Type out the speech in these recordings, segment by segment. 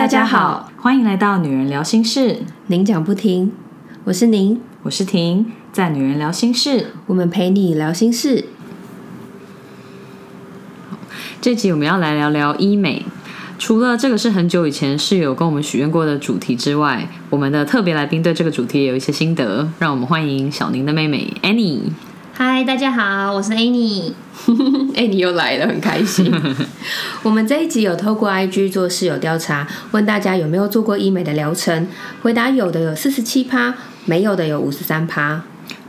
大家好，欢迎来到女人聊心事，您讲不停，我是您，我是婷，在女人聊心事，我们陪你聊心事。这集我们要来聊聊医美。除了这个是很久以前室友跟我们许愿过的主题之外，我们的特别来宾对这个主题也有一些心得。让我们欢迎小宁的妹妹 Annie。嗨，大家好，我是 Annie。哎，你又来了，很开心。我们这一集有透过 IG 做室友调查，问大家有没有做过医美的疗程，回答有的有四十七趴，没有的有五十三趴，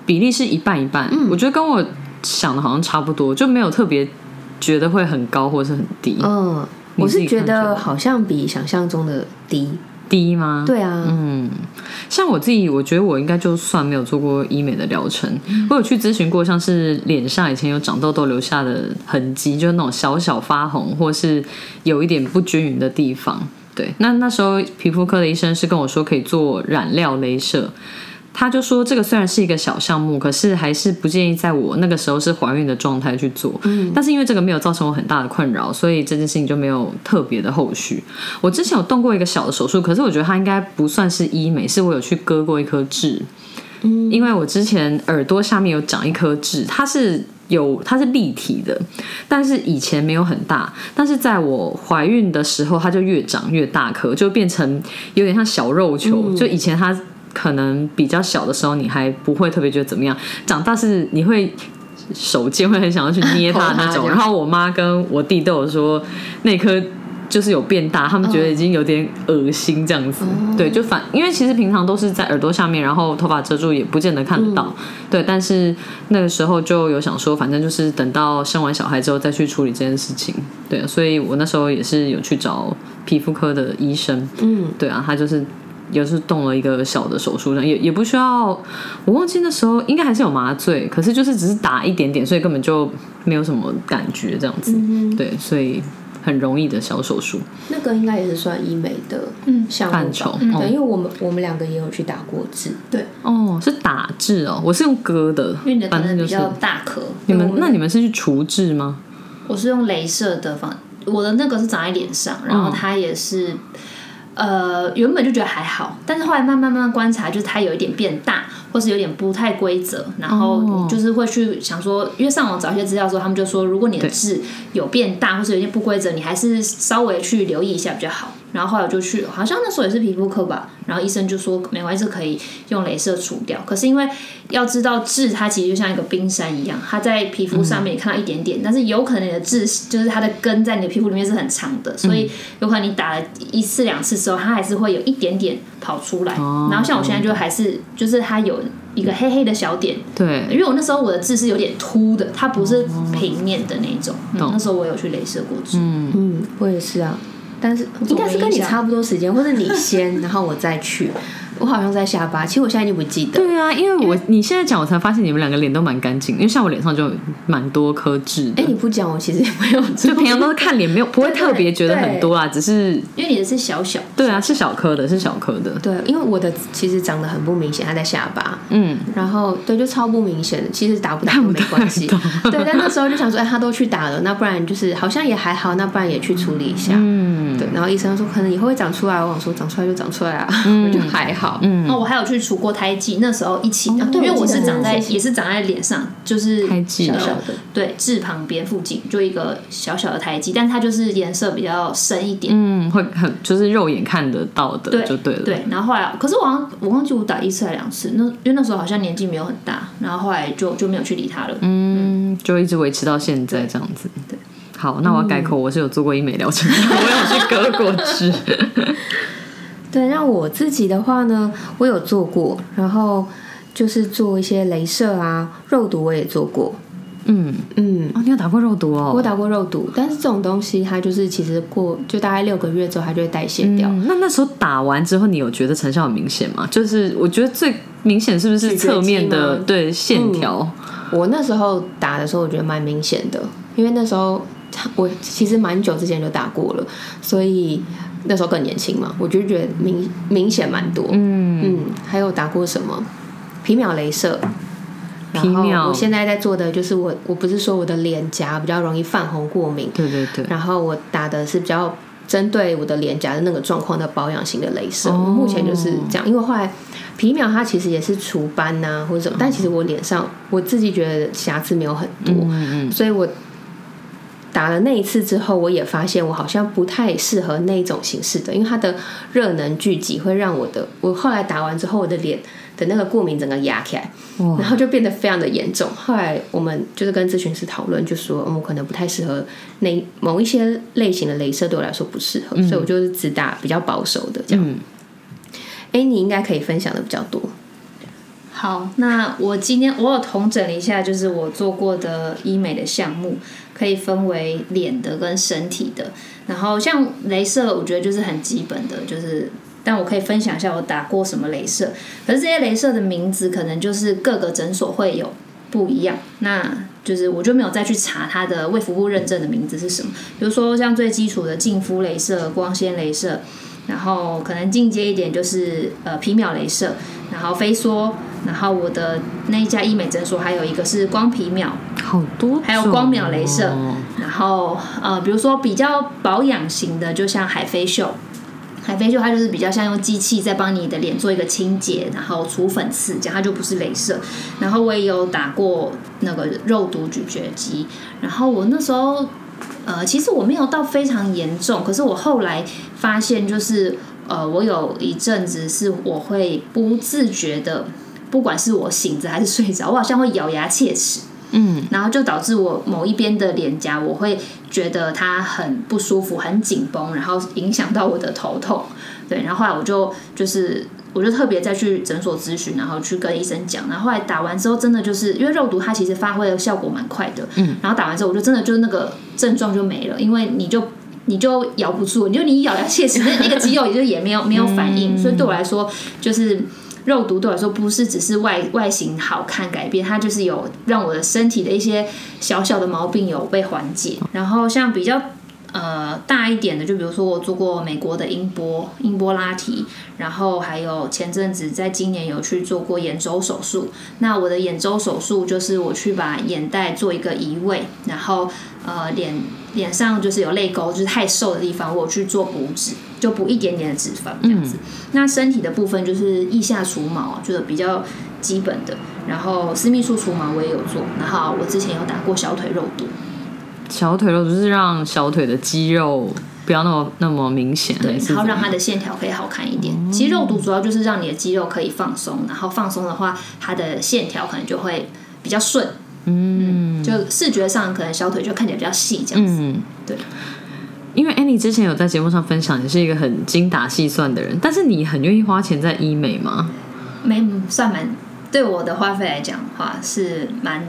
比例是一半一半。嗯，我觉得跟我想的好像差不多，就没有特别觉得会很高或是很低。嗯，我是觉得好像比想象中的低。低吗？对啊，嗯，像我自己，我觉得我应该就算没有做过医美的疗程，我有去咨询过，像是脸上以前有长痘痘留下的痕迹，就是那种小小发红，或是有一点不均匀的地方。对，那那时候皮肤科的医生是跟我说可以做染料镭射。他就说，这个虽然是一个小项目，可是还是不建议在我那个时候是怀孕的状态去做。嗯，但是因为这个没有造成我很大的困扰，所以这件事情就没有特别的后续。我之前有动过一个小的手术，可是我觉得它应该不算是医美，是我有去割过一颗痣。嗯，因为我之前耳朵下面有长一颗痣，它是有它是立体的，但是以前没有很大，但是在我怀孕的时候，它就越长越大颗，就变成有点像小肉球。就以前它。可能比较小的时候，你还不会特别觉得怎么样。长大是你会手贱，会很想要去捏它那种。然后我妈跟我弟都有说，那颗就是有变大，他们觉得已经有点恶心这样子。对，就反因为其实平常都是在耳朵下面，然后头发遮住，也不见得看得到。对，但是那个时候就有想说，反正就是等到生完小孩之后再去处理这件事情。对，所以我那时候也是有去找皮肤科的医生。嗯，对啊，他就是。也是动了一个小的手术，也也不需要，我忘记那时候应该还是有麻醉，可是就是只是打一点点，所以根本就没有什么感觉这样子。对，所以很容易的小手术。那个应该也是算医美的嗯范畴，对，因为我们我们两个也有去打过痣。对，哦，是打痣哦，我是用割的，因为你的反正比较大颗。你们那你们是去除痣吗？我是用镭射的方，我的那个是长在脸上，然后它也是。呃，原本就觉得还好，但是后来慢慢慢慢观察，就是它有一点变大，或是有点不太规则，然后就是会去想说，因为上网找一些资料的时候，他们就说，如果你的痣有变大，或是有些不规则，你还是稍微去留意一下比较好。然后后来我就去，好像那时候也是皮肤科吧。然后医生就说没关系，可以用镭射除掉。可是因为要知道痣，它其实就像一个冰山一样，它在皮肤上面看到一点点，但是有可能你的痣就是它的根在你的皮肤里面是很长的，所以有可能你打了一次两次之后，它还是会有一点点跑出来。然后像我现在就还是就是它有一个黑黑的小点。对，因为我那时候我的痣是有点凸的，它不是平面的那种。那时候我有去镭射过痣。嗯嗯，我也是啊。但是应该是跟你差不多时间，或者你先，然后我再去。我好像在下巴，其实我现在已经不记得。对啊，因为我你现在讲，我才发现你们两个脸都蛮干净。因为像我脸上就蛮多颗痣。哎，你不讲，我其实也没有。就平常都是看脸，没有不会特别觉得很多啦，只是因为你的是小小。对啊，是小颗的，是小颗的。对，因为我的其实长得很不明显，它在下巴。嗯。然后对，就超不明显的，其实打不打都没关系。对，但那时候就想说，哎，他都去打了，那不然就是好像也还好，那不然也去处理一下。嗯。对，然后医生说可能以后会长出来，我想说长出来就长出来啊，我就还好。嗯。那，我还有。去除过胎记，那时候一起，因为我是长在也是长在脸上，就是小小的，对痣旁边附近就一个小小的胎记，但它就是颜色比较深一点，嗯，会很就是肉眼看得到的，就对了。对，然后后来，可是我好像我忘记我打一次还两次，那因为那时候好像年纪没有很大，然后后来就就没有去理它了，嗯，就一直维持到现在这样子。对，好，那我要改口，我是有做过医美疗程，我有去割过痣。对，那我自己的话呢，我有做过，然后就是做一些镭射啊，肉毒我也做过。嗯嗯，哦，你有打过肉毒哦？我打过肉毒，但是这种东西它就是其实过就大概六个月之后，它就会代谢掉。那那时候打完之后，你有觉得成效很明显吗？就是我觉得最明显是不是侧面的对线条？我那时候打的时候，我觉得蛮明显的，因为那时候我其实蛮久之前就打过了，所以。那时候更年轻嘛，我就觉得明明显蛮多。嗯嗯，还有打过什么皮秒镭射？皮秒。我现在在做的就是我我不是说我的脸颊比较容易泛红过敏。对对对。然后我打的是比较针对我的脸颊的那个状况的保养型的镭射。目前就是这样，因为后来皮秒它其实也是除斑呐或者什么，但其实我脸上我自己觉得瑕疵没有很多，所以我。打了那一次之后，我也发现我好像不太适合那种形式的，因为它的热能聚集会让我的，我后来打完之后，我的脸的那个过敏整个压起来，然后就变得非常的严重。后来我们就是跟咨询师讨论，就说我可能不太适合那某一些类型的镭射，对我来说不适合，所以我就是只打比较保守的这样。哎，你应该可以分享的比较多。好，那我今天我有统整了一下，就是我做过的医美的项目。可以分为脸的跟身体的，然后像镭射，我觉得就是很基本的，就是，但我可以分享一下我打过什么镭射。可是这些镭射的名字可能就是各个诊所会有不一样，那就是我就没有再去查它的卫福部认证的名字是什么。比如说像最基础的净肤镭射、光纤镭射，然后可能进阶一点就是呃皮秒镭射，然后飞梭。然后我的那一家医美诊所还有一个是光皮秒，好多，还有光秒镭射。然后呃，比如说比较保养型的，就像海飞秀，海飞秀它就是比较像用机器在帮你的脸做一个清洁，然后除粉刺，这样它就不是镭射。然后我也有打过那个肉毒咀嚼肌。然后我那时候呃，其实我没有到非常严重，可是我后来发现就是呃，我有一阵子是我会不自觉的。不管是我醒着还是睡着，我好像会咬牙切齿，嗯，然后就导致我某一边的脸颊，我会觉得它很不舒服、很紧绷，然后影响到我的头痛。对，然后后来我就就是我就特别再去诊所咨询，然后去跟医生讲，然后后来打完之后，真的就是因为肉毒它其实发挥的效果蛮快的，嗯，然后打完之后，我就真的就那个症状就没了，因为你就你就咬不住，你就你咬牙切齿，那那个肌肉也就也没有没有反应，所以对我来说就是。肉毒对我来说不是只是外外形好看改变，它就是有让我的身体的一些小小的毛病有被缓解。然后像比较呃大一点的，就比如说我做过美国的音波音波拉提，然后还有前阵子在今年有去做过眼周手术。那我的眼周手术就是我去把眼袋做一个移位，然后呃脸脸上就是有泪沟，就是太瘦的地方，我去做补脂。就补一点点的脂肪这样子，那身体的部分就是腋下除毛，就是比较基本的。然后私密处除毛我也有做，然后我之前有打过小腿肉毒。小腿肉毒是让小腿的肌肉不要那么那么明显，对，然后让它的线条可以好看一点。其实肉毒主要就是让你的肌肉可以放松，然后放松的话，它的线条可能就会比较顺。嗯，就视觉上可能小腿就看起来比较细这样子。对。因为 Annie 之前有在节目上分享，你是一个很精打细算的人，但是你很愿意花钱在医美吗？没算蛮，对我的花费来讲的话是蛮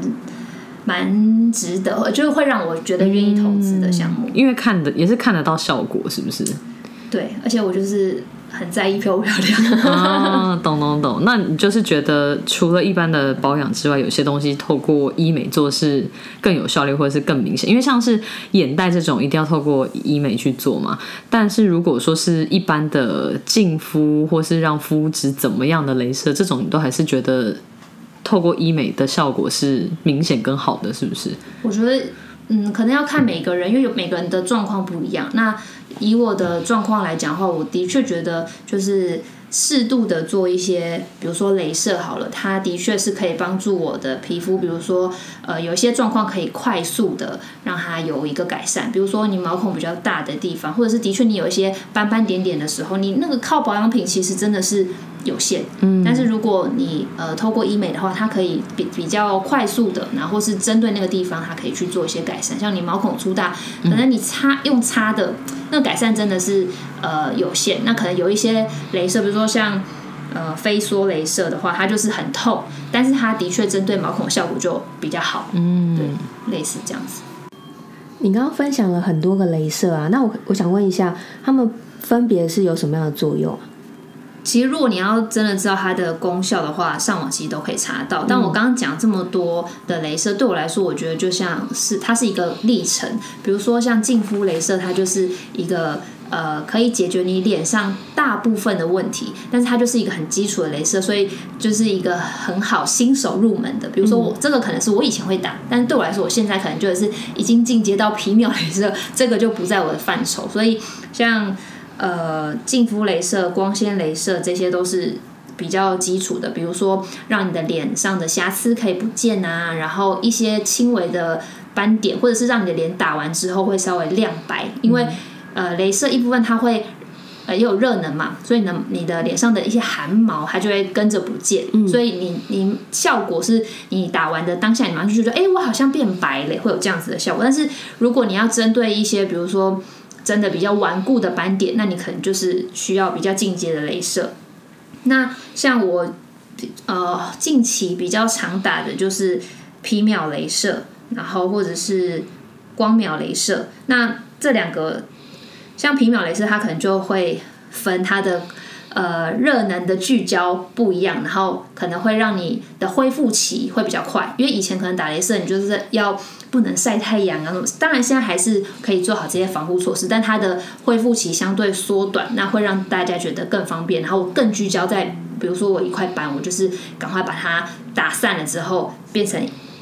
蛮值得，就是会让我觉得愿意投资的项目。因为看的也是看得到效果，是不是？对，而且我就是。很在意漂不漂亮 啊，懂懂懂。那你就是觉得除了一般的保养之外，有些东西透过医美做是更有效率，或者是更明显。因为像是眼袋这种，一定要透过医美去做嘛。但是如果说是一般的净肤，或是让肤质怎么样的镭射，这种你都还是觉得透过医美的效果是明显更好的，是不是？我觉得。嗯，可能要看每个人，因为有每个人的状况不一样。那以我的状况来讲的话，我的确觉得就是适度的做一些，比如说镭射好了，它的确是可以帮助我的皮肤，比如说呃有一些状况可以快速的让它有一个改善。比如说你毛孔比较大的地方，或者是的确你有一些斑斑点点的时候，你那个靠保养品其实真的是。有限，嗯，但是如果你呃透过医美的话，它可以比比较快速的，然后是针对那个地方，它可以去做一些改善。像你毛孔粗大，可能你擦用擦的，那改善真的是呃有限。那可能有一些镭射，比如说像呃飞梭镭射的话，它就是很透，但是它的确针对毛孔效果就比较好，嗯，对，类似这样子。你刚刚分享了很多个镭射啊，那我我想问一下，它们分别是有什么样的作用？其实，如果你要真的知道它的功效的话，上网其实都可以查到。但我刚刚讲这么多的镭射，对我来说，我觉得就像是它是一个历程。比如说，像净肤镭射，它就是一个。呃，可以解决你脸上大部分的问题，但是它就是一个很基础的镭射，所以就是一个很好新手入门的。比如说我这个可能是我以前会打，但是对我来说，我现在可能就是已经进阶到皮秒镭射，这个就不在我的范畴。所以像呃净肤镭射、光纤镭射这些都是比较基础的，比如说让你的脸上的瑕疵可以不见啊，然后一些轻微的斑点，或者是让你的脸打完之后会稍微亮白，因为呃镭射一部分它会。呃，也有热能嘛，所以呢，你的脸上的一些汗毛它就会跟着不见，所以你你效果是你打完的当下，你马上就觉得，哎，我好像变白了，会有这样子的效果。但是如果你要针对一些，比如说真的比较顽固的斑点，那你可能就是需要比较进阶的镭射。那像我呃近期比较常打的就是皮秒镭射，然后或者是光秒镭射，那这两个。像皮秒镭射，它可能就会分它的呃热能的聚焦不一样，然后可能会让你的恢复期会比较快。因为以前可能打雷射，你就是要不能晒太阳啊。当然现在还是可以做好这些防护措施，但它的恢复期相对缩短，那会让大家觉得更方便。然后更聚焦在，比如说我一块斑，我就是赶快把它打散了之后，变成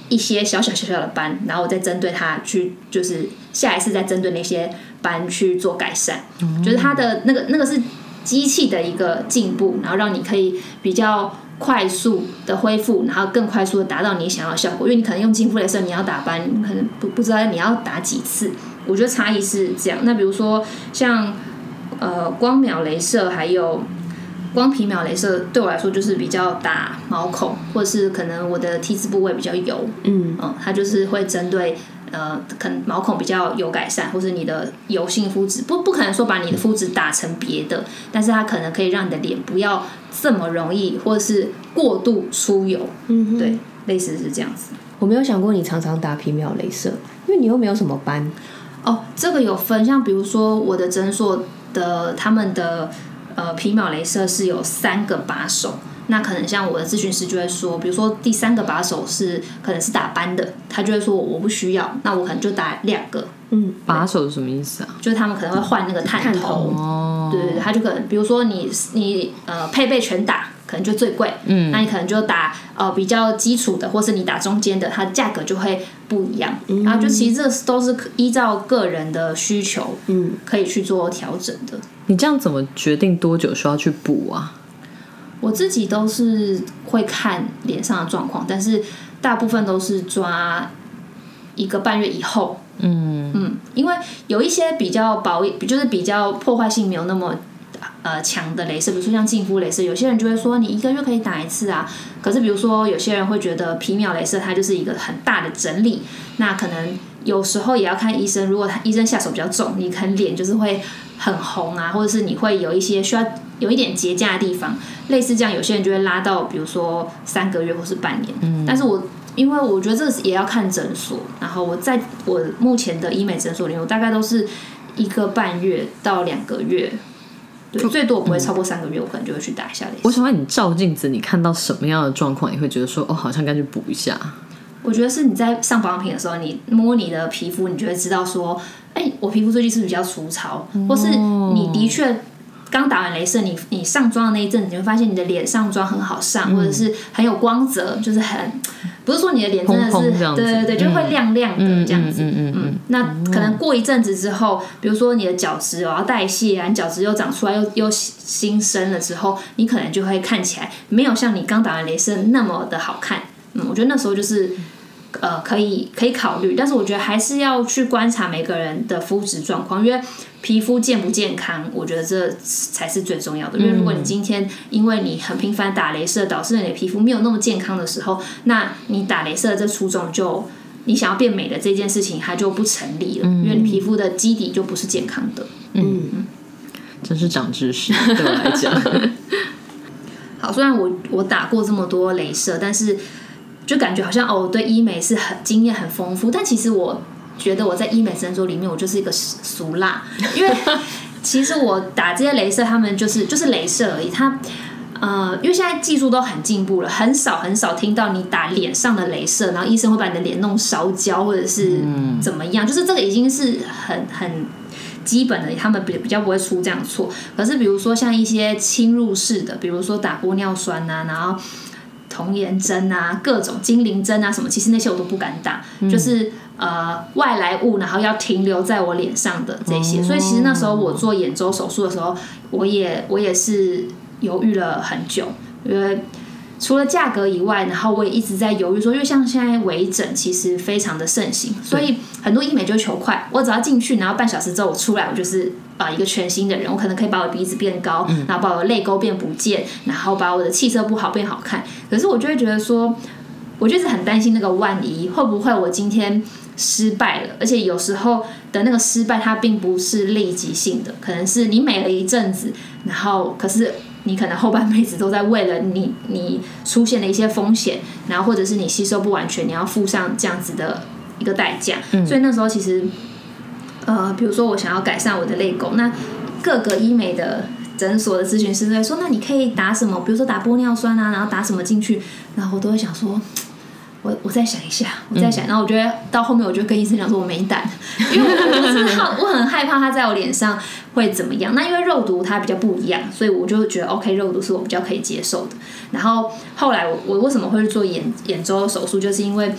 一些小小小小的斑，然后我再针对它去，就是下一次再针对那些。斑去做改善，嗯就是它的那个那个是机器的一个进步，然后让你可以比较快速的恢复，然后更快速的达到你想要的效果。因为你可能用金肤镭射，你要打斑，可能不不知道你要打几次。我觉得差异是这样。那比如说像呃光秒镭射，还有光皮秒镭射，对我来说就是比较打毛孔，或者是可能我的 T 字部位比较油，嗯嗯，它就是会针对。呃，可能毛孔比较有改善，或是你的油性肤质不不可能说把你的肤质打成别的，但是它可能可以让你的脸不要这么容易，或者是过度出油。嗯，对，类似是这样子。我没有想过你常常打皮秒镭射，因为你又没有什么斑。哦，这个有分，像比如说我的诊所的他们的呃皮秒镭射是有三个把手。那可能像我的咨询师就会说，比如说第三个把手是可能是打班的，他就会说我不需要，那我可能就打两个。嗯，把手是什么意思啊？就是他们可能会换那个探头。哦。对对对，他就可能比如说你你呃配备全打，可能就最贵。嗯。那你可能就打呃比较基础的，或是你打中间的，它价格就会不一样。嗯。然后就其实这都是依照个人的需求，嗯，可以去做调整的。你这样怎么决定多久需要去补啊？我自己都是会看脸上的状况，但是大部分都是抓一个半月以后。嗯嗯，因为有一些比较薄，就是比较破坏性没有那么呃强的镭射，比如说像净肤镭射，有些人就会说你一个月可以打一次啊。可是比如说有些人会觉得皮秒镭射它就是一个很大的整理，那可能有时候也要看医生，如果他医生下手比较重，你可能脸就是会很红啊，或者是你会有一些需要。有一点节假的地方，类似这样，有些人就会拉到，比如说三个月或是半年。嗯，但是我因为我觉得这也要看诊所，然后我在我目前的医美诊所里，我大概都是一个半月到两个月，对，最多不会超过三个月，我可能就会去打一下。我想问你，照镜子你看到什么样的状况，你会觉得说，哦，好像该去补一下？我觉得是你在上保养品的时候，你摸你的皮肤，你就会知道说，哎，我皮肤最近是比较粗糙，或是你的确。刚打完镭射，你你上妆的那一阵子，你会发现你的脸上妆很好上，或者是很有光泽，就是很不是说你的脸真的是对对对，就会亮亮的这样子。嗯嗯嗯。那可能过一阵子之后，比如说你的角质有要代谢啊，你角质又长出来又又新生了之后，你可能就会看起来没有像你刚打完镭射那么的好看。嗯，我觉得那时候就是。呃，可以可以考虑，但是我觉得还是要去观察每个人的肤质状况，因为皮肤健不健康，我觉得这才是最重要的。因为如果你今天因为你很频繁打镭射，导致你的皮肤没有那么健康的时候，那你打镭射这初衷就你想要变美的这件事情，它就不成立了，因为你皮肤的基底就不是健康的。嗯，真是长知识，对我来讲。好，虽然我我打过这么多镭射，但是。就感觉好像哦，对医美是很经验很丰富，但其实我觉得我在医美诊所里面，我就是一个俗辣，因为 其实我打这些镭射，他们就是就是镭射而已。它呃，因为现在技术都很进步了，很少很少听到你打脸上的镭射，然后医生会把你的脸弄烧焦或者是怎么样，就是这个已经是很很基本的，他们比比较不会出这样错。可是比如说像一些侵入式的，比如说打玻尿酸啊，然后。童颜针啊，各种精灵针啊，什么，其实那些我都不敢打。就是呃外来物，然后要停留在我脸上的这些。所以其实那时候我做眼周手术的时候，我也我也是犹豫了很久，因为。除了价格以外，然后我也一直在犹豫说，因为像现在微整其实非常的盛行，所以很多医美就求快，我只要进去，然后半小时之后我出来，我就是啊一个全新的人，我可能可以把我鼻子变高，然后把我的泪沟变不见，然后把我的气色不好变好看。可是我就会觉得说，我就是很担心那个万一会不会我今天失败了，而且有时候的那个失败它并不是立即性的，可能是你美了一阵子，然后可是。你可能后半辈子都在为了你，你出现的一些风险，然后或者是你吸收不完全，你要付上这样子的一个代价。所以那时候其实，呃，比如说我想要改善我的泪沟，那各个医美的诊所的咨询师在说，那你可以打什么？比如说打玻尿酸啊，然后打什么进去？然后我都会想说。我我再想一下，我再想，然后我觉得到后面我就跟医生讲说，我没胆，因为我真的好，我很害怕它在我脸上会怎么样。那因为肉毒它比较不一样，所以我就觉得 OK，肉毒是我比较可以接受的。然后后来我我为什么会去做眼眼周手术，就是因为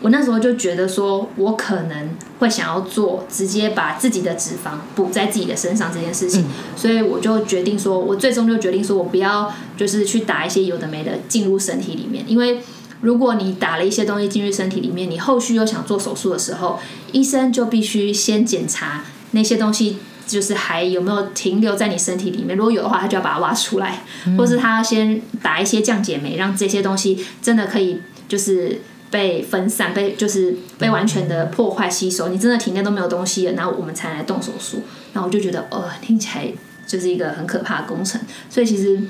我那时候就觉得说我可能会想要做直接把自己的脂肪补在自己的身上这件事情，所以我就决定说，我最终就决定说我不要就是去打一些有的没的进入身体里面，因为。如果你打了一些东西进去身体里面，你后续又想做手术的时候，医生就必须先检查那些东西，就是还有没有停留在你身体里面。如果有的话，他就要把它挖出来，或是他先打一些降解酶，让这些东西真的可以就是被分散，被就是被完全的破坏吸收。你真的体内都没有东西了，然后我们才来动手术。然后我就觉得，呃，听起来就是一个很可怕的工程。所以其实。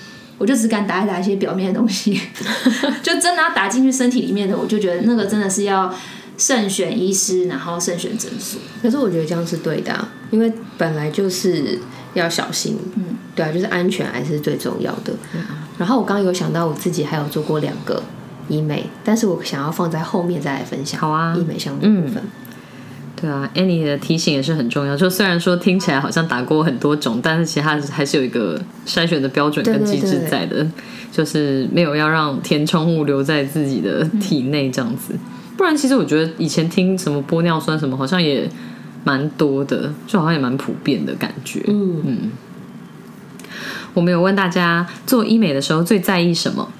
我就只敢打一打一些表面的东西，就真的要打进去身体里面的，我就觉得那个真的是要慎选医师，然后慎选诊所。可是我觉得这样是对的，因为本来就是要小心。嗯，对啊，就是安全还是最重要的。嗯然后我刚刚有想到我自己还有做过两个医美，但是我想要放在后面再来分享。好啊，医美项目部分。对啊，Annie 的提醒也是很重要。就虽然说听起来好像打过很多种，但是其实它还是有一个筛选的标准跟机制在的，就是没有要让填充物留在自己的体内这样子。不然，其实我觉得以前听什么玻尿酸什么，好像也蛮多的，就好像也蛮普遍的感觉。嗯嗯。我们有问大家做医美的时候最在意什么？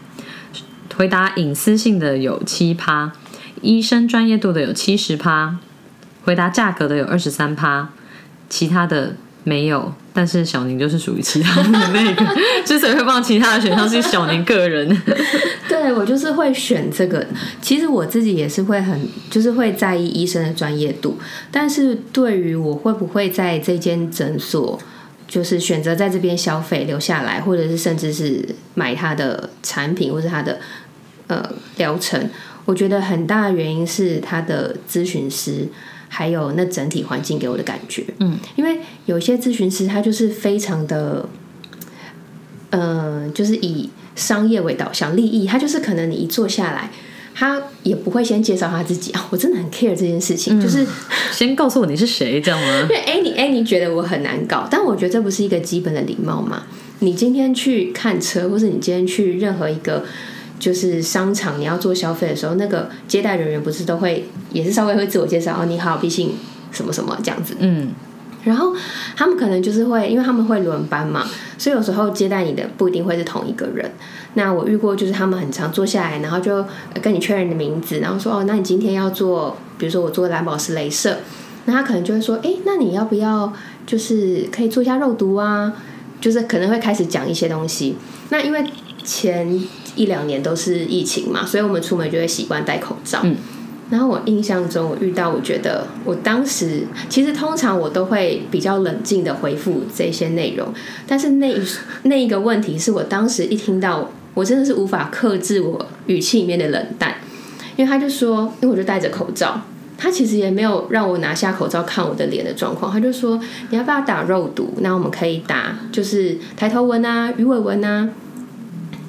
回答隐私性的有七趴，医生专业度的有七十趴。回答价格的有二十三趴，其他的没有。但是小宁就是属于其他的那个，之所以会放其他的选项是小宁个人。对我就是会选这个。其实我自己也是会很，就是会在意医生的专业度。但是对于我会不会在这间诊所，就是选择在这边消费留下来，或者是甚至是买他的产品或者他的呃疗程，我觉得很大的原因是他的咨询师。还有那整体环境给我的感觉，嗯，因为有些咨询师他就是非常的，嗯，就是以商业为导向利益，他就是可能你一坐下来，他也不会先介绍他自己啊，我真的很 care 这件事情，就是 先告诉我你是谁，这样吗？因为哎你哎你觉得我很难搞，但我觉得这不是一个基本的礼貌嘛？你今天去看车，或是你今天去任何一个。就是商场，你要做消费的时候，那个接待人员不是都会也是稍微会自我介绍哦，你好，毕竟什么什么这样子。嗯，然后他们可能就是会，因为他们会轮班嘛，所以有时候接待你的不一定会是同一个人。那我遇过，就是他们很常坐下来，然后就跟你确认你的名字，然后说哦，那你今天要做，比如说我做蓝宝石镭射，那他可能就会说，哎，那你要不要就是可以做一下肉毒啊？就是可能会开始讲一些东西。那因为前。一两年都是疫情嘛，所以我们出门就会习惯戴口罩。嗯，然后我印象中，我遇到，我觉得我当时其实通常我都会比较冷静的回复这些内容，但是那 那一个问题是我当时一听到，我真的是无法克制我语气里面的冷淡，因为他就说，因为我就戴着口罩，他其实也没有让我拿下口罩看我的脸的状况，他就说你要不要打肉毒？那我们可以打，就是抬头纹啊、鱼尾纹啊。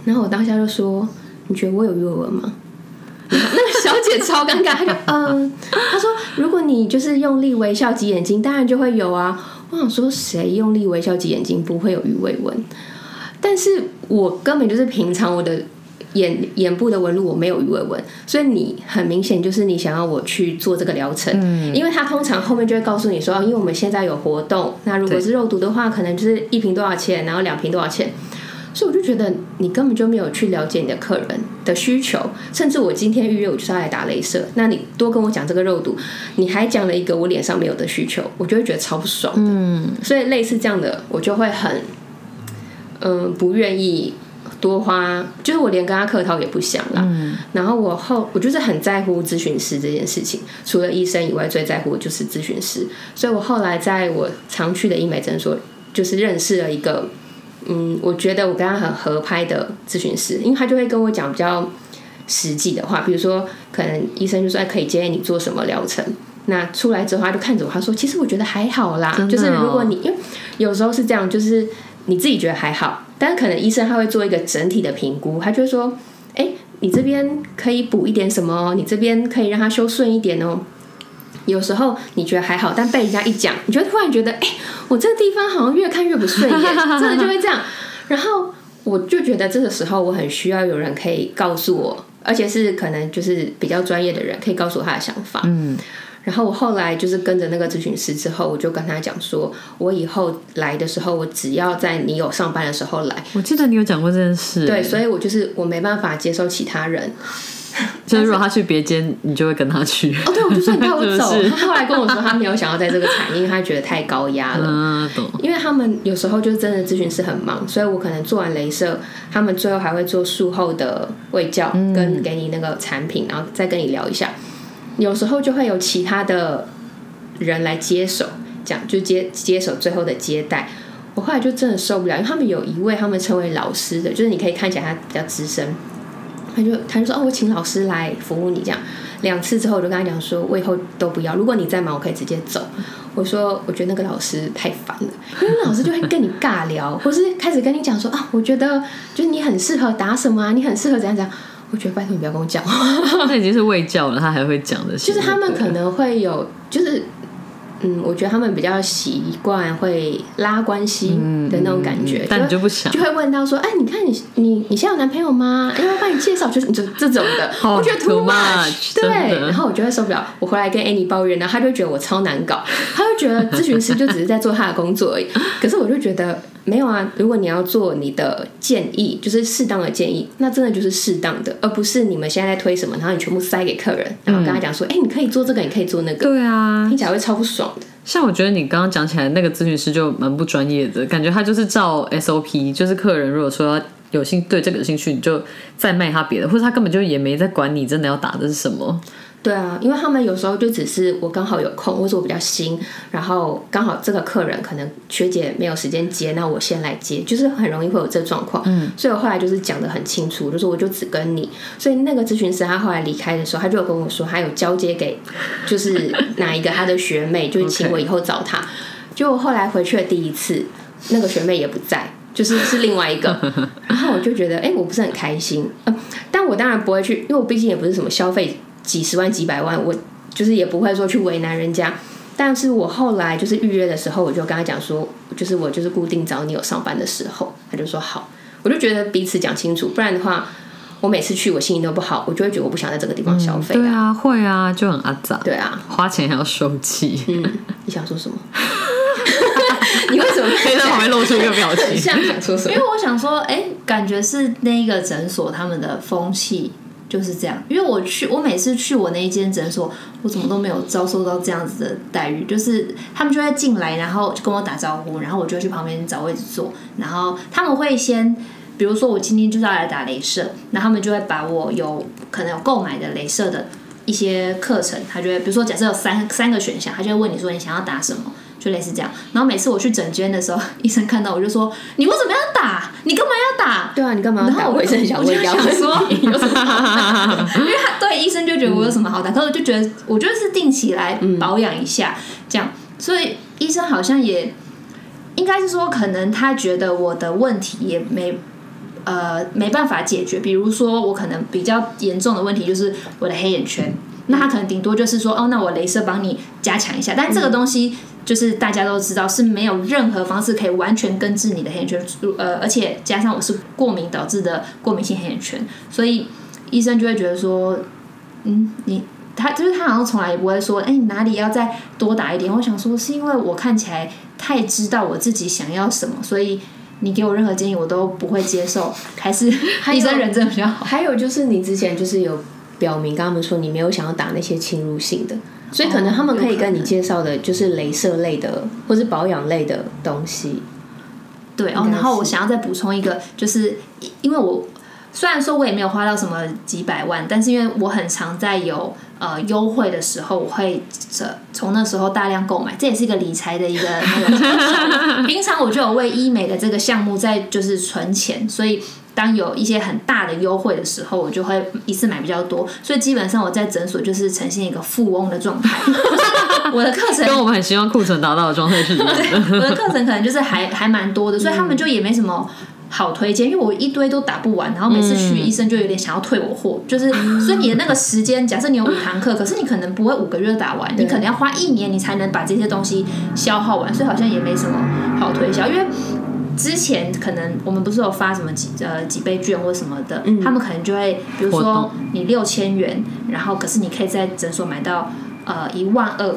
然后我当下就说：“你觉得我有鱼尾纹吗？” 那个小姐超尴尬，她就嗯，她说：“如果你就是用力微笑挤眼睛，当然就会有啊。”我想说，谁用力微笑挤眼睛不会有鱼尾纹？但是我根本就是平常我的眼眼部的纹路我没有鱼尾纹，所以你很明显就是你想要我去做这个疗程，嗯，因为他通常后面就会告诉你说，因为我们现在有活动，那如果是肉毒的话，可能就是一瓶多少钱，然后两瓶多少钱。所以我就觉得你根本就没有去了解你的客人的需求，甚至我今天预约我就是要来打镭射，那你多跟我讲这个肉毒，你还讲了一个我脸上没有的需求，我就会觉得超不爽。嗯，所以类似这样的，我就会很，嗯，不愿意多花，就是我连跟他客套也不想了。嗯，然后我后我就是很在乎咨询师这件事情，除了医生以外，最在乎的就是咨询师。所以我后来在我常去的医美诊所，就是认识了一个。嗯，我觉得我跟他很合拍的咨询师，因为他就会跟我讲比较实际的话，比如说可能医生就说可以建议你做什么疗程，那出来之后他就看着我，他说其实我觉得还好啦，就是如果你因为有时候是这样，就是你自己觉得还好，但是可能医生他会做一个整体的评估，他就说，哎，你这边可以补一点什么，你这边可以让他修顺一点哦。有时候你觉得还好，但被人家一讲，你就突然觉得，哎，我这个地方好像越看越不顺眼，真的就会这样。然后我就觉得这个时候我很需要有人可以告诉我，而且是可能就是比较专业的人可以告诉我他的想法。嗯。然后我后来就是跟着那个咨询师之后，我就跟他讲说，我以后来的时候，我只要在你有上班的时候来。我记得你有讲过这件事。对，所以我就是我没办法接受其他人。就是如果他去别间，你就会跟他去。哦，对，我就说你带我走。他后来跟我说，他没有想要在这个产业，因为他觉得太高压了。嗯，懂。因为他们有时候就是真的咨询师很忙，所以我可能做完镭射，他们最后还会做术后的卫教，跟给你那个产品，然后再跟你聊一下。有时候就会有其他的人来接手，讲就接接手最后的接待。我后来就真的受不了，因为他们有一位他们称为老师的，就是你可以看起来他比较资深。他就他就说哦，我请老师来服务你这样，两次之后我就跟他讲说，我以后都不要。如果你再忙，我可以直接走。我说我觉得那个老师太烦了，因为老师就会跟你尬聊，或是开始跟你讲说啊，我觉得就是你很适合打什么啊，你很适合怎样怎样。我觉得拜托你不要跟我讲，他已经是未教了，他还会讲的。就是他们可能会有，就是。嗯，我觉得他们比较习惯会拉关系的那种感觉，但你就不想，就会问到说，哎，你看你你你现在有男朋友吗？要不要帮你介绍？就是这这种的，我觉得 too much，对，然后我就会受不了，我回来跟 Annie 抱怨，然后他就觉得我超难搞，他就觉得咨询师就只是在做他的工作而已，可是我就觉得。没有啊，如果你要做你的建议，就是适当的建议，那真的就是适当的，而不是你们现在在推什么，然后你全部塞给客人，然后跟他讲说，哎，你可以做这个，你可以做那个，对啊，听起来会超不爽像我觉得你刚刚讲起来那个咨询师就蛮不专业的，感觉他就是照 SOP，就是客人如果说有兴对这个有兴趣，你就再卖他别的，或者他根本就也没在管你真的要打的是什么。对啊，因为他们有时候就只是我刚好有空，或者我比较新，然后刚好这个客人可能学姐没有时间接，那我先来接，就是很容易会有这状况。嗯，所以我后来就是讲的很清楚，就是我就只跟你。所以那个咨询师他后来离开的时候，他就有跟我说，他有交接给就是哪一个他的学妹，就请我以后找他。就我后来回去的第一次，那个学妹也不在，就是是另外一个。然后我就觉得，哎，我不是很开心。嗯，但我当然不会去，因为我毕竟也不是什么消费。几十万、几百万，我就是也不会说去为难人家。但是我后来就是预约的时候，我就跟他讲说，就是我就是固定找你有上班的时候，他就说好。我就觉得彼此讲清楚，不然的话，我每次去我心情都不好，我就会觉得我不想在这个地方消费。对啊，会啊，就很阿杂。对啊，花钱还要受气。嗯，你想说什么？你为什么 可以在旁边露出一个表情？想说什么？因为我想说，哎，感觉是那一个诊所他们的风气。就是这样，因为我去，我每次去我那一间诊所，我怎么都没有遭受到这样子的待遇。就是他们就会进来，然后就跟我打招呼，然后我就去旁边找位置坐。然后他们会先，比如说我今天就是要来打镭射，那他们就会把我有可能有购买的镭射的一些课程，他就会，比如说假设有三三个选项，他就会问你说你想要打什么。就类似这样，然后每次我去诊间的时候，医生看到我就说：“你为什么要打？你干嘛要打？对啊，你干嘛要打？”我也是很想问，想说 有什么好打？因为他对医生就觉得我有什么好打，可是我就觉得我觉得是定期来保养一下这样，所以医生好像也应该是说，可能他觉得我的问题也没呃没办法解决，比如说我可能比较严重的问题就是我的黑眼圈。那他可能顶多就是说，哦，那我镭射帮你加强一下。但这个东西就是大家都知道是没有任何方式可以完全根治你的黑眼圈，呃，而且加上我是过敏导致的过敏性黑眼圈，所以医生就会觉得说，嗯，你。他就是他好像从来也不会说，哎，哪里要再多打一点？我想说，是因为我看起来太知道我自己想要什么，所以你给我任何建议我都不会接受。还是医生人真的比较好。还有就是你之前就是有表明跟他们说你没有想要打那些侵入性的，所以可能他们可以跟你介绍的就是镭射类的或是保养类的东西。对哦，然后我想要再补充一个，就是因为我虽然说我也没有花到什么几百万，但是因为我很常在有。呃，优惠的时候我会从从那时候大量购买，这也是一个理财的一个那个。平常我就有为医美的这个项目在就是存钱，所以当有一些很大的优惠的时候，我就会一次买比较多。所以基本上我在诊所就是呈现一个富翁的状态。我的课程跟我们很希望库存达到的状态是一样的。我的课程可能就是还还蛮多的，所以他们就也没什么。好推荐，因为我一堆都打不完，然后每次去医生就有点想要退我货，就是所以你的那个时间，假设你有五堂课，可是你可能不会五个月打完，你可能要花一年你才能把这些东西消耗完，所以好像也没什么好推销。因为之前可能我们不是有发什么几呃几倍券或什么的，他们可能就会比如说你六千元，然后可是你可以在诊所买到呃一万二。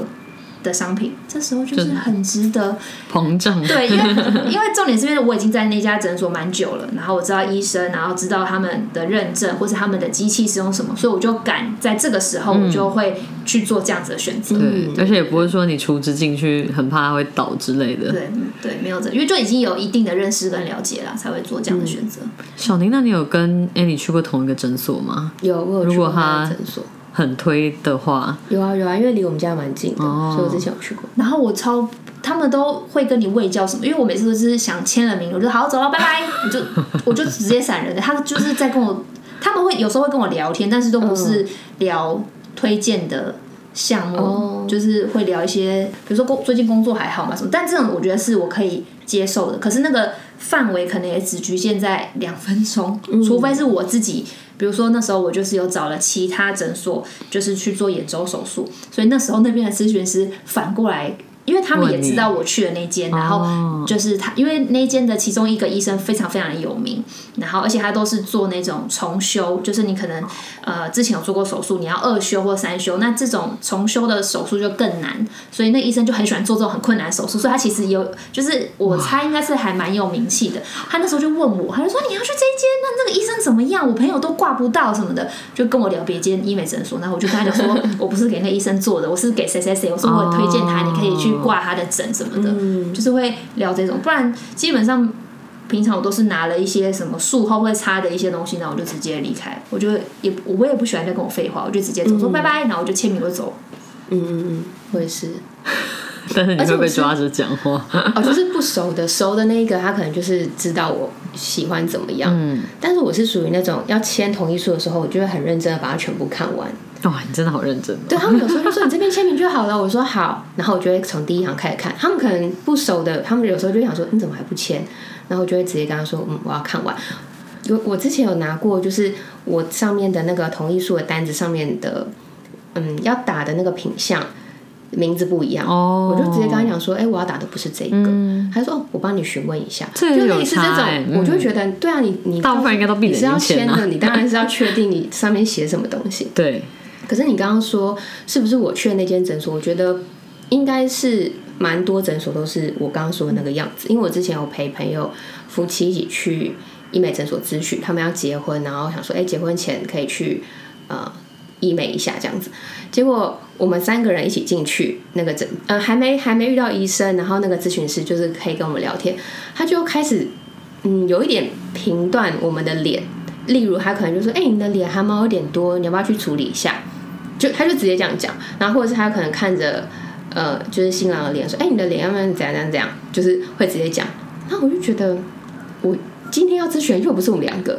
的商品，这时候就是很值得膨胀。对，因为 因为重点是因为我已经在那家诊所蛮久了，然后我知道医生，然后知道他们的认证或者他们的机器是用什么，所以我就敢在这个时候我就会去做这样子的选择。对，而且也不会说你出资进去很怕它会倒之类的。对对，没有这，因为就已经有一定的认识跟了解了，才会做这样的选择。小宁，那你有跟 Annie 去过同一个诊所吗？有，我有去过诊所。很推的话，有啊有啊，因为离我们家蛮近的，所以我之前有去过。然后我超，他们都会跟你喂叫什么，因为我每次都是想签了名，我就好走了，拜拜，我就我就直接闪人。他就是在跟我，他们会有时候会跟我聊天，但是都不是聊推荐的项目，就是会聊一些，比如说工最近工作还好吗什么。但这种我觉得是我可以接受的，可是那个范围可能也只局限在两分钟，除非是我自己。比如说那时候我就是有找了其他诊所，就是去做眼周手术，所以那时候那边的咨询师反过来。因为他们也知道我去的那间，然后就是他，因为那间的其中一个医生非常非常的有名，然后而且他都是做那种重修，就是你可能呃之前有做过手术，你要二修或三修，那这种重修的手术就更难，所以那医生就很喜欢做这种很困难手术，所以他其实有，就是我猜应该是还蛮有名气的。他那时候就问我，他就说你要去这间，那那个医生怎么样？我朋友都挂不到什么的，就跟我聊别间医美诊所，然后我就跟他讲说，我不是给那医生做的，我是给谁谁谁，我说我很推荐他，你可以去。挂他的诊什么的，就是会聊这种，不然基本上平常我都是拿了一些什么术后会擦的一些东西，然后我就直接离开。我就也我也不喜欢再跟我废话，我就直接走，说拜拜，然后我就签名就走。嗯嗯嗯，我也是。但是你会被抓着讲话哦，就是不熟的，熟的那一个他可能就是知道我喜欢怎么样。嗯，但是我是属于那种要签同意书的时候，我就会很认真的把它全部看完。哇，你真的好认真。对他们有时候就说你这边签名就好了，我说好，然后我就会从第一行开始看。他们可能不熟的，他们有时候就想说你怎么还不签？然后我就会直接跟他说嗯，我要看完。有我之前有拿过，就是我上面的那个同意书的单子上面的，嗯，要打的那个品相名字不一样，哦我就直接跟他讲说，哎，我要打的不是这个。他说哦，我帮你询问一下，就类似这种，我就觉得对啊，你你大部分应该都闭着眼签的，你当然是要确定你上面写什么东西。对。可是你刚刚说是不是我去的那间诊所？我觉得应该是蛮多诊所都是我刚刚说的那个样子。因为我之前有陪朋友夫妻一起去医美诊所咨询，他们要结婚，然后想说，哎，结婚前可以去呃医美一下这样子。结果我们三个人一起进去那个诊，呃，还没还没遇到医生，然后那个咨询师就是可以跟我们聊天，他就开始嗯有一点评断我们的脸，例如他可能就说，哎，你的脸汗毛有点多，你要不要去处理一下？就他就直接这样讲，然后或者是他可能看着呃，就是新郎的脸说：“哎，你的脸要不要怎样怎样怎样？”就是会直接讲。那我就觉得，我今天要咨询又不是我们两个，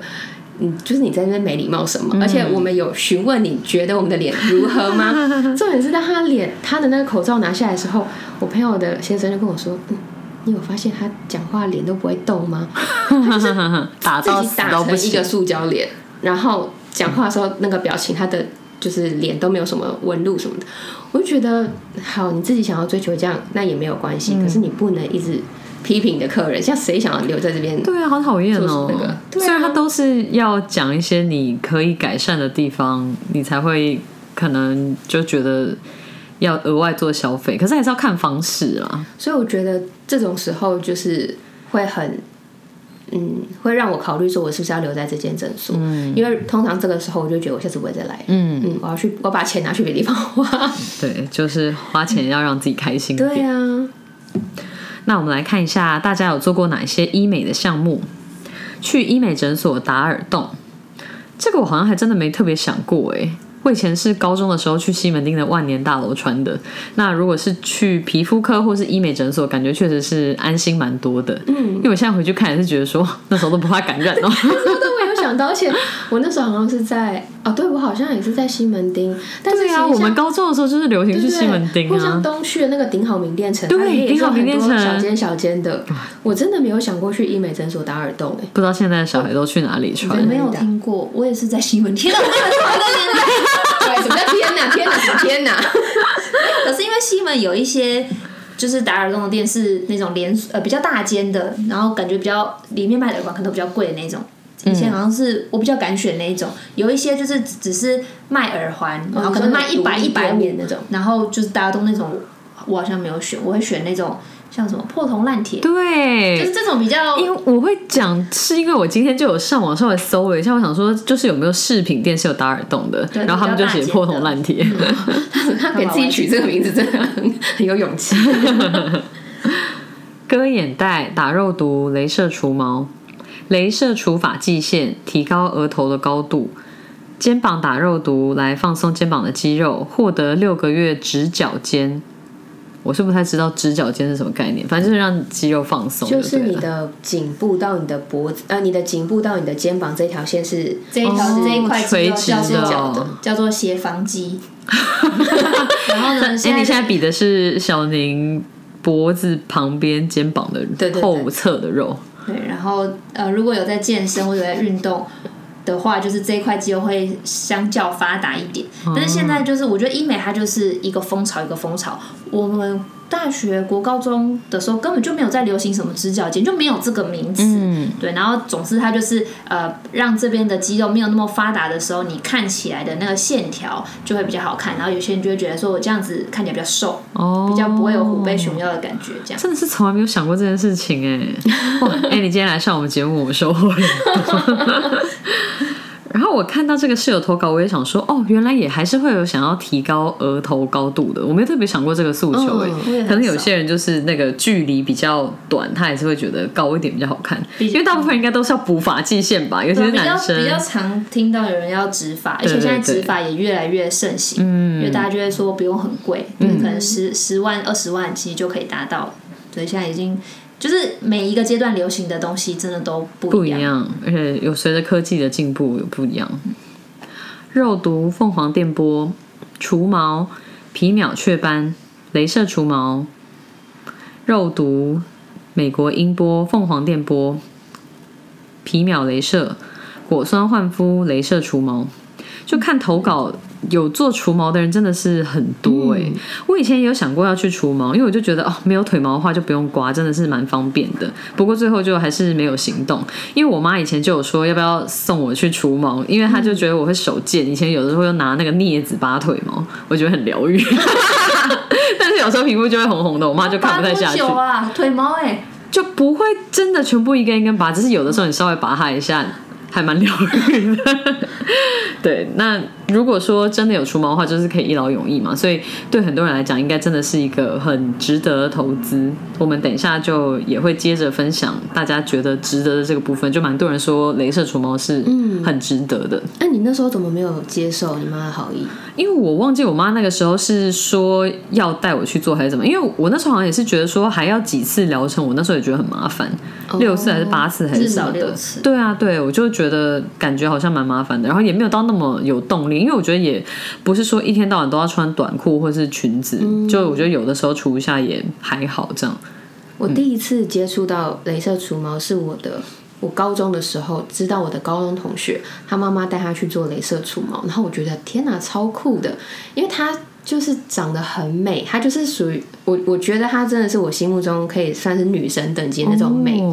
嗯，就是你在那边没礼貌什么？而且我们有询问你觉得我们的脸如何吗？重点是当他脸他的那个口罩拿下来的时候，我朋友的先生就跟我说：“嗯，你有发现他讲话脸都不会动吗？打自己打成一个塑胶脸，然后讲话的时候那个表情他的。”就是脸都没有什么纹路什么的。我就觉得，好，你自己想要追求这样，那也没有关系。可是你不能一直批评你的客人，像谁想要留在这边？对啊，好讨厌哦。那个，虽然他都是要讲一些你可以改善的地方，你才会可能就觉得要额外做消费，可是还是要看方式啊。所以我觉得这种时候就是会很。嗯，会让我考虑说，我是不是要留在这间诊所？嗯，因为通常这个时候，我就觉得我下次不会再来。嗯嗯，我要去，我把钱拿去别地方花。对，就是花钱要让自己开心。对啊。那我们来看一下，大家有做过哪些医美的项目？去医美诊所打耳洞，这个我好像还真的没特别想过哎。我以前是高中的时候去西门町的万年大楼穿的。那如果是去皮肤科或是医美诊所，感觉确实是安心蛮多的。嗯，因为我现在回去看也是觉得说 那时候都不怕感染哦。想到，而且我那时候好像是在哦，对我好像也是在西门町。对啊，我们高中的时候就是流行去西门町啊。像东区的那个顶好名店城，对，顶好名店城，小间小间的。我真的没有想过去医美诊所打耳洞哎。不知道现在的小孩都去哪里穿？没有听过，我也是在西门町。对，什么叫天哪？天哪？天哪？可是因为西门有一些就是打耳洞的店是那种连锁呃比较大间的，然后感觉比较里面卖的耳环可能都比较贵的那种。以前好像是我比较敢选那一种，有一些就是只是卖耳环，然后可能卖一百一百五那种，然后就是大家都那种，我好像没有选，我会选那种像什么破铜烂铁，对，就是这种比较。因为我会讲，是因为我今天就有上网稍微搜了一下，我想说就是有没有饰品店是有打耳洞的，然后他们就写破铜烂铁，他给自己取这个名字真的很很有勇气。割眼袋、打肉毒、镭射除毛。镭射除发际线，提高额头的高度；肩膀打肉毒来放松肩膀的肌肉，获得六个月直角肩。我是不太知道直角肩是什么概念，反正就是让肌肉放松。就是你的颈部到你的脖子，呃，你的颈部到你的肩膀这条线是这一条这一块垂直的，叫做斜方肌。然后呢？哎，你现在比的是小宁脖子旁边肩膀的后侧的肉。对，然后呃，如果有在健身或者在运动的话，就是这一块肌肉会相较发达一点。但是现在就是，我觉得医美它就是一个风潮，一个风潮。我们。大学、国高中的时候根本就没有在流行什么直角肩，就没有这个名词。嗯，对。然后总之它就是呃，让这边的肌肉没有那么发达的时候，你看起来的那个线条就会比较好看。然后有些人就会觉得说我这样子看起来比较瘦，哦，比较不会有虎背熊腰的感觉。这样真的是从来没有想过这件事情哎。哎，你今天来上我们节目，我们收获了。然后我看到这个室友投稿，我也想说，哦，原来也还是会有想要提高额头高度的。我没有特别想过这个诉求，哎，可能有些人就是那个距离比较短，他也是会觉得高一点比较好看。因为大部分应该都是要补发际线吧，尤其是男生。比较常听到有人要植发，而且现在植发也越来越盛行，因为大家就会说不用很贵，可能十十万、二十万其实就可以达到。所以现在已经。就是每一个阶段流行的东西真的都不一样，而且有随着科技的进步有不一样。肉毒、凤凰电波、除毛、皮秒雀斑、镭射除毛、肉毒、美国音波、凤凰电波、皮秒镭射、果酸焕肤、镭射除毛，就看投稿。有做除毛的人真的是很多哎，我以前也有想过要去除毛，因为我就觉得哦，没有腿毛的话就不用刮，真的是蛮方便的。不过最后就还是没有行动，因为我妈以前就有说要不要送我去除毛，因为她就觉得我会手贱，以前有的时候又拿那个镊子拔腿毛，我觉得很疗愈。但是有时候皮肤就会红红的，我妈就看不太下去啊。腿毛哎，就不会真的全部一根一根拔，只是有的时候你稍微拔它一下。还蛮疗愈的，对。那如果说真的有除毛的话，就是可以一劳永逸嘛。所以对很多人来讲，应该真的是一个很值得的投资。我们等一下就也会接着分享大家觉得值得的这个部分。就蛮多人说，镭射除毛是很值得的。那你那时候怎么没有接受你妈的好意？因为我忘记我妈那个时候是说要带我去做还是怎么？因为我那时候好像也是觉得说还要几次疗程，我那时候也觉得很麻烦，六次还是八次还是少六次？对啊，对，我就觉得感觉好像蛮麻烦的，然后也没有到那么有动力，因为我觉得也不是说一天到晚都要穿短裤或是裙子，就我觉得有的时候除一下也还好这样。我第一次接触到镭射除毛是我的我高中的时候知道我的高中同学，他妈妈带他去做镭射除毛，然后我觉得天哪，超酷的，因为他就是长得很美，他就是属于我，我觉得他真的是我心目中可以算是女神等级那种美。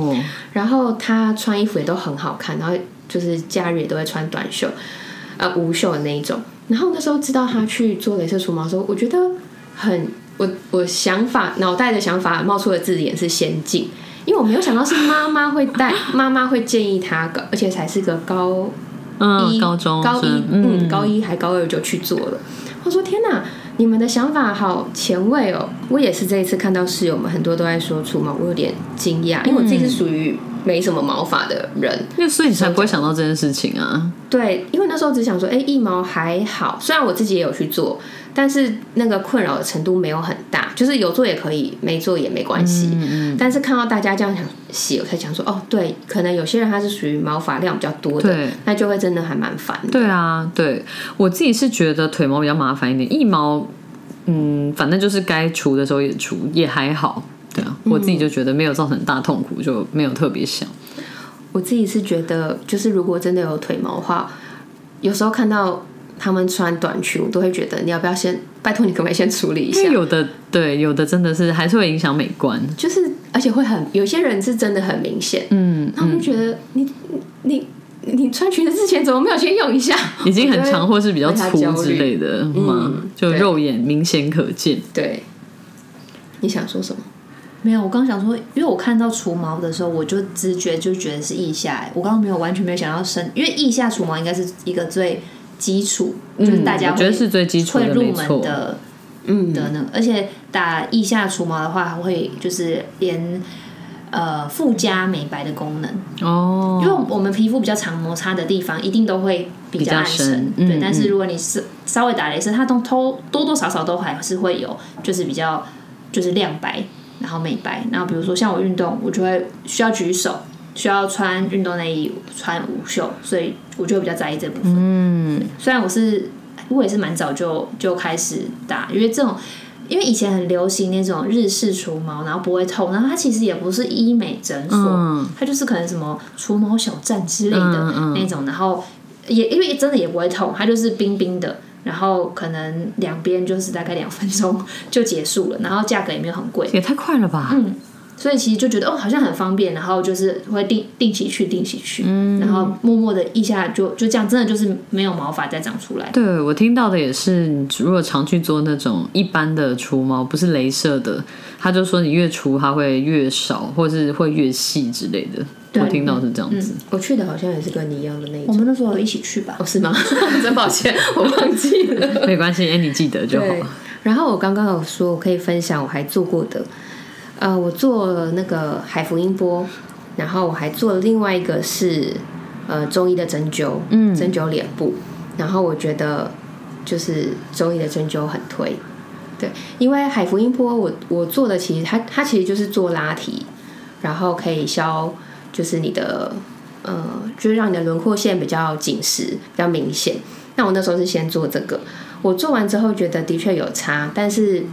然后他穿衣服也都很好看，然后就是假日也都会穿短袖，呃，无袖的那一种。然后那时候知道他去做镭射除毛的时候，我觉得很，我我想法脑袋的想法冒出的字眼是先进。因为我没有想到是妈妈会带，妈妈会建议他，而且才是个高一高中高一嗯高一还高二就去做了。我说天哪，你们的想法好前卫哦！我也是这一次看到室友们很多都在说除毛，我有点惊讶，因为我自己是属于没什么毛发的人，那所以你才不会想到这件事情啊。对，因为那时候只想说，哎，一毛还好，虽然我自己也有去做。但是那个困扰的程度没有很大，就是有做也可以，没做也没关系嗯。但是看到大家这样想写，我才想说，哦，对，可能有些人他是属于毛发量比较多的，那就会真的还蛮烦。对啊，对我自己是觉得腿毛比较麻烦一点，腋毛，嗯，反正就是该除的时候也除，也还好。对啊，我自己就觉得没有造成大痛苦，就没有特别想。我自己是觉得，就是如果真的有腿毛的话，有时候看到。他们穿短裙，我都会觉得你要不要先拜托你，可不可以先处理一下？有的对，有的真的是还是会影响美观，就是而且会很有些人是真的很明显，嗯，他们觉得你你你穿裙子之前怎么没有先用一下？已经很长或是比较粗之类的吗？就肉眼明显可见。对，你想说什么？没有，我刚想说，因为我看到除毛的时候，我就直觉就觉得是腋下，我刚刚没有完全没有想到身，因为腋下除毛应该是一个最。基础就是大家觉得是最基础会入门的，嗯的呢。而且打腋下除毛的话，还会就是连呃附加美白的功能哦。因为我们皮肤比较常摩擦的地方，一定都会比较暗沉。对，但是如果你是稍微打雷射，它都偷多多少少都还是会有，就是比较就是亮白，然后美白。然后比如说像我运动，我就会需要举手。需要穿运动内衣，穿无袖，所以我就比较在意这部分。嗯，虽然我是我也是蛮早就就开始打，因为这种因为以前很流行那种日式除毛，然后不会痛，然后它其实也不是医美诊所，它就是可能什么除毛小站之类的那种，然后也因为真的也不会痛，它就是冰冰的，然后可能两边就是大概两分钟就结束了，然后价格也没有很贵，也太快了吧？嗯。所以其实就觉得哦，好像很方便，然后就是会定定期去，定期去，然后默默的一下就就这样，真的就是没有毛发再长出来。对我听到的也是，你如果常去做那种一般的除毛，不是镭射的，他就说你越除它会越少，或是会越细之类的。我听到是这样子。我去的好像也是跟你一样的那种。我们那时候一起去吧？哦，是吗？真抱歉，我忘记了。没关系，哎，你记得就好。然后我刚刚有说，我可以分享我还做过的。呃，我做了那个海福音波，然后我还做了另外一个是呃中医的针灸，嗯，针灸脸部，然后我觉得就是中医的针灸很推，对，因为海福音波我我做的其实它它其实就是做拉提，然后可以消就是你的呃就是让你的轮廓线比较紧实比较明显，那我那时候是先做这个，我做完之后觉得的确有差，但是。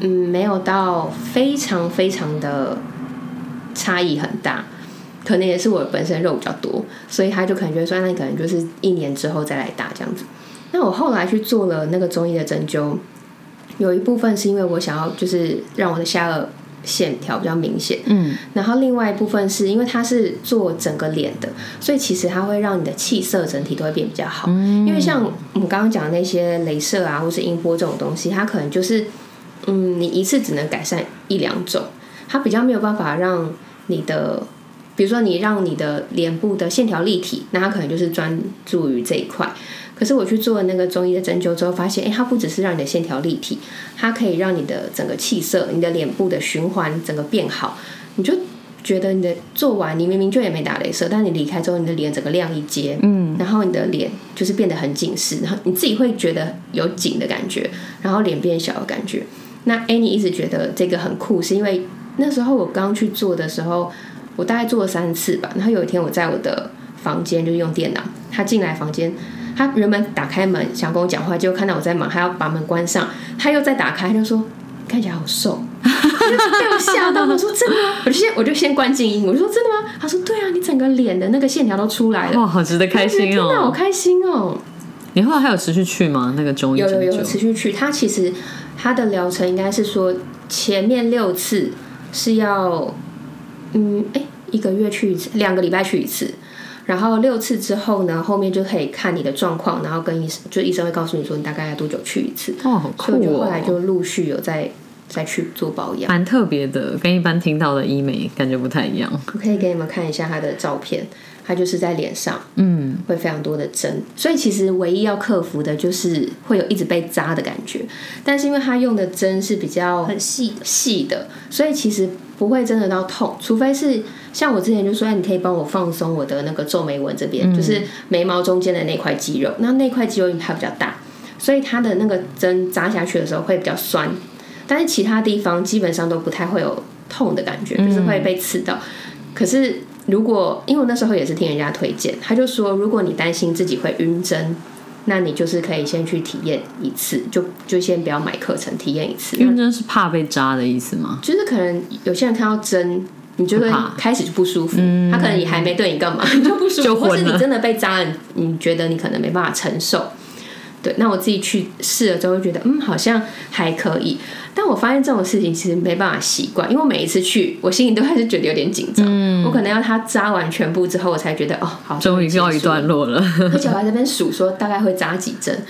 嗯，没有到非常非常的差异很大，可能也是我本身肉比较多，所以他就可能觉得说，那你可能就是一年之后再来打这样子。那我后来去做了那个中医的针灸，有一部分是因为我想要就是让我的下颚线条比较明显，嗯，然后另外一部分是因为它是做整个脸的，所以其实它会让你的气色整体都会变比较好。因为像我们刚刚讲的那些镭射啊，或是音波这种东西，它可能就是。嗯，你一次只能改善一两种，它比较没有办法让你的，比如说你让你的脸部的线条立体，那它可能就是专注于这一块。可是我去做那个中医的针灸之后，发现，哎，它不只是让你的线条立体，它可以让你的整个气色、你的脸部的循环整个变好。你就觉得你的做完，你明明就也没打镭射，但你离开之后，你的脸整个亮一截，嗯，然后你的脸就是变得很紧实，然后你自己会觉得有紧的感觉，然后脸变小的感觉。那 Annie 一直觉得这个很酷，是因为那时候我刚去做的时候，我大概做了三次吧。然后有一天我在我的房间就用电脑，他进来房间，他原本打开门想跟我讲话，就看到我在忙，还要把门关上，他又再打开，就说看起来好瘦。就被我吓到，我说真的吗？我就先我就先关静音，我就说真的吗？他说对啊，你整个脸的那个线条都出来了，哇，好值得开心哦！真的好开心哦！你后来还有持续去吗？那个中医有有有持续去，他其实他的疗程应该是说前面六次是要嗯哎一个月去一次，两个礼拜去一次。然后六次之后呢，后面就可以看你的状况，然后跟医生，就医生会告诉你说你大概要多久去一次。哦，好酷哦！后来就陆续有在再去做保养，蛮特别的，跟一般听到的医美感觉不太一样。我可以给你们看一下他的照片，他就是在脸上，嗯，会非常多的针，所以其实唯一要克服的就是会有一直被扎的感觉。但是因为它用的针是比较很细细的，所以其实不会真的到痛，除非是。像我之前就说，你可以帮我放松我的那个皱眉纹这边，就是眉毛中间的那块肌肉。那那块肌肉它比较大，所以它的那个针扎下去的时候会比较酸。但是其他地方基本上都不太会有痛的感觉，就是会被刺到。可是如果因为我那时候也是听人家推荐，他就说，如果你担心自己会晕针，那你就是可以先去体验一次，就就先不要买课程体验一次。晕针是怕被扎的意思吗？就是可能有些人看到针。你就会开始就不舒服，他可能也还没对你干嘛，你 就不舒服，或是你真的被扎了，你觉得你可能没办法承受。对，那我自己去试了之后，觉得嗯好像还可以，但我发现这种事情其实没办法习惯，因为我每一次去，我心里都还是觉得有点紧张。嗯，我可能要他扎完全部之后，我才觉得哦好，终于告一段落了。而且我还在那边数说大概会扎几针，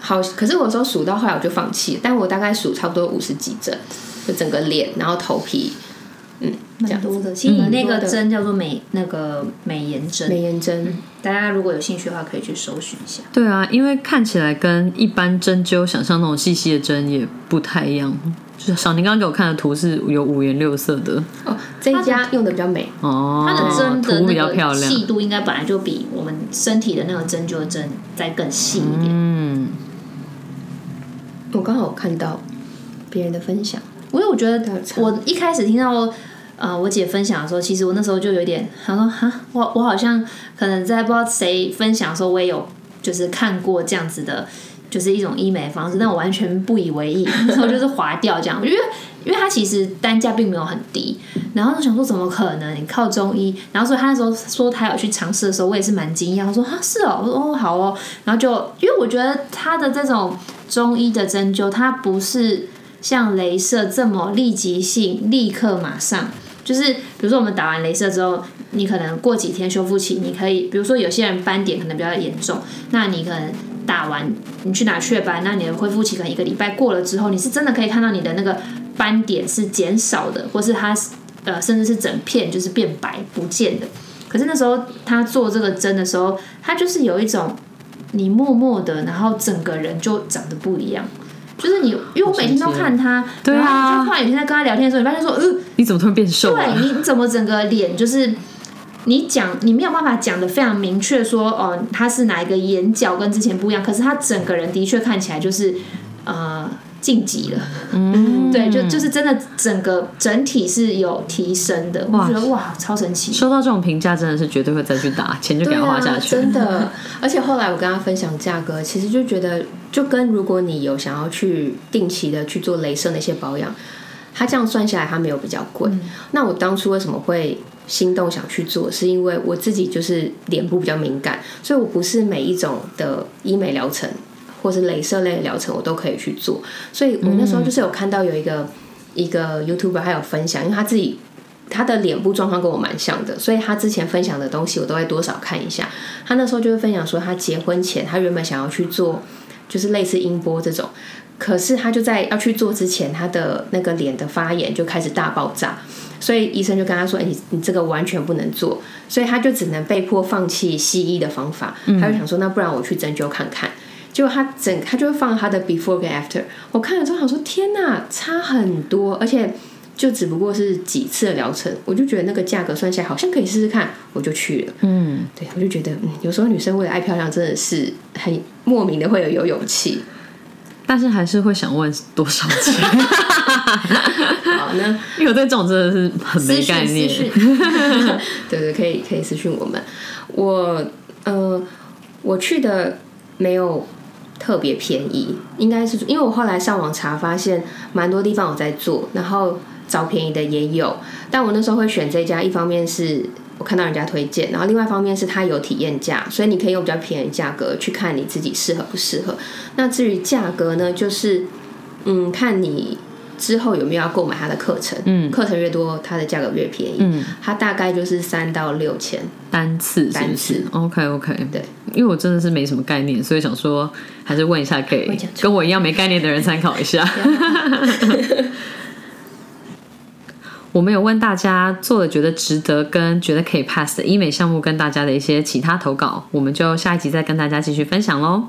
好，可是我说数到后来我就放弃，但我大概数差不多五十几针，就整个脸，然后头皮。嗯，蛮多的。其实你那个针叫做美那个美颜针，美颜针，大家如果有兴趣的话，可以去搜寻一下。对啊，因为看起来跟一般针灸想象那种细细的针也不太一样。就是小宁刚刚给我看的图是有五颜六色的哦，这一家用的比较美哦，它的针的那个细度应该本来就比我们身体的那个针灸的针再更细一点。嗯，我刚好看到别人的分享。因为我觉得，我一开始听到呃我姐分享的时候，其实我那时候就有点，她说哈，我我好像可能在不知道谁分享的时候，我也有就是看过这样子的，就是一种医美方式，但我完全不以为意，然后就是划掉这样，因为因为它其实单价并没有很低，然后就想说怎么可能你靠中医，然后所以她那时候说她有去尝试的时候，我也是蛮惊讶，他说哈是哦，我说哦好哦，然后就因为我觉得她的这种中医的针灸，它不是。像镭射这么立即性，立刻马上，就是比如说我们打完镭射之后，你可能过几天修复期，你可以，比如说有些人斑点可能比较严重，那你可能打完你去打雀斑，那你的恢复期可能一个礼拜过了之后，你是真的可以看到你的那个斑点是减少的，或是它呃甚至是整片就是变白不见的。可是那时候他做这个针的时候，他就是有一种你默默的，然后整个人就长得不一样。就是你，因为我每天都看他，对啊，就突然有天在跟他聊天的时候，你发现说，呃，你怎么突然变瘦？对，你怎么整个脸就是你讲，你没有办法讲的非常明确，说哦，他是哪一个眼角跟之前不一样，可是他整个人的确看起来就是呃。晋级了，嗯，对，就就是真的，整个整体是有提升的，我觉得哇，超神奇！收到这种评价，真的是绝对会再去打，钱就给他花下去。真的，而且后来我跟他分享价格，其实就觉得，就跟如果你有想要去定期的去做镭射那些保养，他这样算下来，他没有比较贵。那我当初为什么会心动想去做，是因为我自己就是脸部比较敏感，所以我不是每一种的医美疗程。或是镭射类的疗程，我都可以去做。所以我那时候就是有看到有一个一个 YouTuber 还有分享，因为他自己他的脸部状况跟我蛮像的，所以他之前分享的东西我都会多少看一下。他那时候就会分享说，他结婚前他原本想要去做就是类似音波这种，可是他就在要去做之前，他的那个脸的发炎就开始大爆炸，所以医生就跟他说：“哎，你你这个完全不能做。”所以他就只能被迫放弃西医的方法，他就想说：“那不然我去针灸看看。”就他整，他就会放他的 before 跟 after。我看了之后想说，天哪，差很多，而且就只不过是几次的疗程，我就觉得那个价格算下来好像可以试试看，我就去了。嗯，对，我就觉得，嗯，有时候女生为了爱漂亮，真的是很莫名的会有有勇气，但是还是会想问多少钱。好，那因为我对这种真的是很没概念。对对，可以可以私讯我们。我呃，我去的。没有特别便宜，应该是因为我后来上网查，发现蛮多地方有在做，然后找便宜的也有。但我那时候会选这家，一方面是我看到人家推荐，然后另外一方面是它有体验价，所以你可以用比较便宜价格去看你自己适合不适合。那至于价格呢，就是嗯，看你。之后有没有要购买他的课程？嗯，课程越多，它的价格越便宜。嗯，它大概就是三到六千单次，单次。OK OK，对，因为我真的是没什么概念，所以想说还是问一下，给跟我一样没概念的人参考一下。我们有问大家做了觉得值得跟觉得可以 pass 的医美项目，跟大家的一些其他投稿，我们就下一集再跟大家继续分享喽。